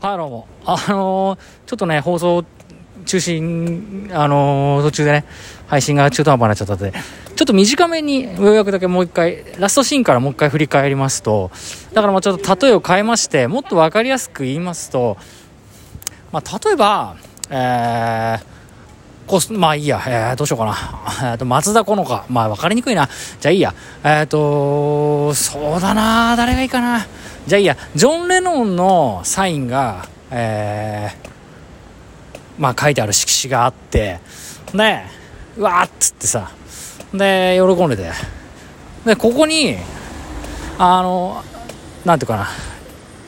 はい、どうも。あのー、ちょっとね、放送中心、あのー、途中でね、配信が中途半端になっちゃったので、ちょっと短めに、ようやくだけもう一回、ラストシーンからもう一回振り返りますと、だからもうちょっと例えを変えまして、もっと分かりやすく言いますと、まあ、例えば、えー、まあいいや、えー、どうしようかな。え、ー、と、松田好花。まあ分かりにくいな。じゃあいいや。えっ、ー、と、そうだな。誰がいいかな。じゃあいいや。ジョン・レノンのサインが、えー、まあ書いてある色紙があって、で、うわーっつってさ、で、喜んでて。で、ここに、あの、なんていうかな。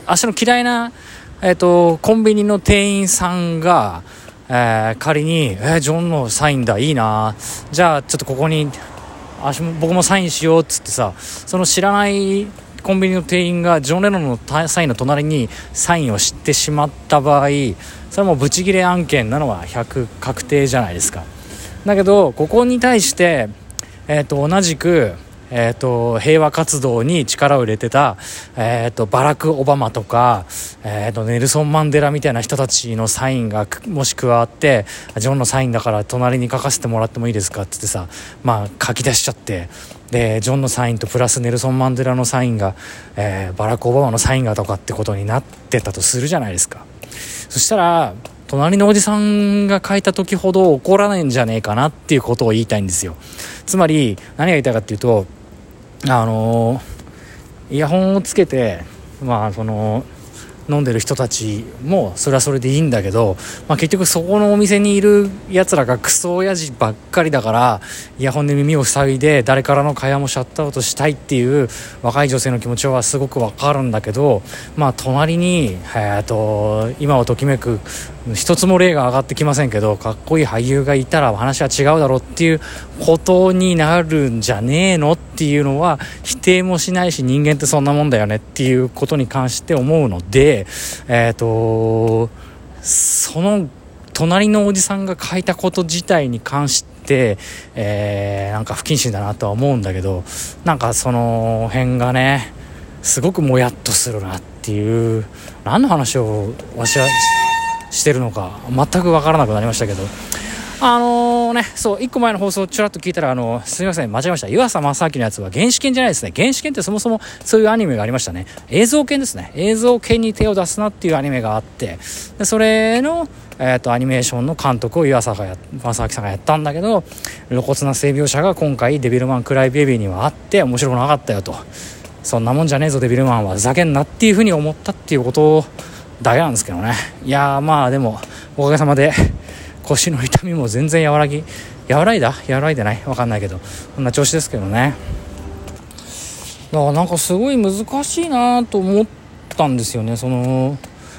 足の嫌いな、えっ、ー、と、コンビニの店員さんが、えー、仮に、えー、ジョンのサインだ、いいな、じゃあちょっとここに足も僕もサインしようっつってさ、その知らないコンビニの店員がジョン・レノンのサインの隣にサインを知ってしまった場合、それもブチギレ案件なのは100確定じゃないですか。だけど、ここに対して、えっ、ー、と、同じく、えーと、平和活動に力を入れてた、えーと、バラク・オバマとか、えーと、ネルソン・マンデラみたいな人たちのサインがもし加わってジョンのサインだから隣に書かせてもらってもいいですかってってさ、まあ、書き出しちゃってでジョンのサインとプラスネルソン・マンデラのサインが、えー、バラク・オバマのサインがとかってことになってたとするじゃないですか。そしたら隣のおじさんが書いた時ほど怒らないんじゃねえかなっていうことを言いたいんですよ。つまり何が言いたいかっていうとあのイヤホンをつけてまあその飲んでる人たちもそれはそれでいいんだけど、まあ、結局そこのお店にいるやつらがクソ親父ばっかりだからイヤホンで耳を塞いで誰からの会話もシャットアウトしたいっていう若い女性の気持ちはすごくわかるんだけど、まあ、隣に、えーと、今をときめく一つも例が上がってきませんけどかっこいい俳優がいたら話は違うだろうっていうことになるんじゃねえのっていうのは否定もしないし人間ってそんなもんだよねっていうことに関して思うので。えっ、ー、と、その隣のおじさんが書いたこと自体に関して、えー、なんか不謹慎だなとは思うんだけど、なんかその辺がね、すごくもやっとするなっていう、何の話をわしはしてるのか全く分からなくなりましたけど、あのー、ね、そう、1個前の放送ちらっと聞いたら、あの、すみません、間違えました。湯浅正明のやつは原始圏じゃないですね。原始圏ってそもそもそういうアニメがありましたね。映像犬ですね。映像犬に手を出すなっていうアニメがあって、でそれの、えっ、ー、と、アニメーションの監督を湯浅がや、正明さんがやったんだけど、露骨な性描写が今回デビルマンクライベビーにはあって面白くなかったよと。そんなもんじゃねえぞ、デビルマンは。ふざけんなっていうふうに思ったっていうことだけなんですけどね。いや、まあでも、おかげさまで、腰の痛みも全然和らぎ和らいだ？和らいでない？わかんないけどこんな調子ですけどね。だからなんかすごい難しいなと思ったんですよね。その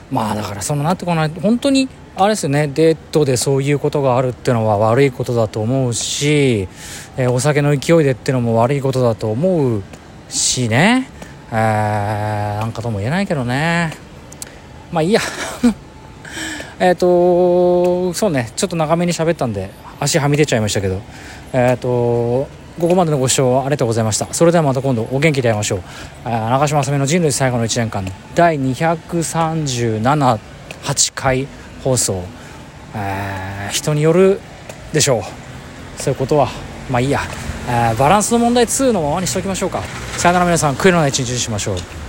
まあだからそのなってこない本当にあれですよね。デートでそういうことがあるっていうのは悪いことだと思うし、えー、お酒の勢いでっていうのも悪いことだと思うしね。えー、なんかとも言えないけどね。まあいいや。えっ、とそうね。ちょっと長めに喋ったんで足はみ出ちゃいましたけど。えっ、ー、とここまでのご視聴ありがとうございました。それではまた今度お元気で会いましょう。長嶋あさみの人類最後の1年間第237 8回放送、え、人によるでしょう。そういうことは。まあいいや、え、バランスの問題2のままにしておきましょうか。さよなら皆さん悔いのない一日にしましょう。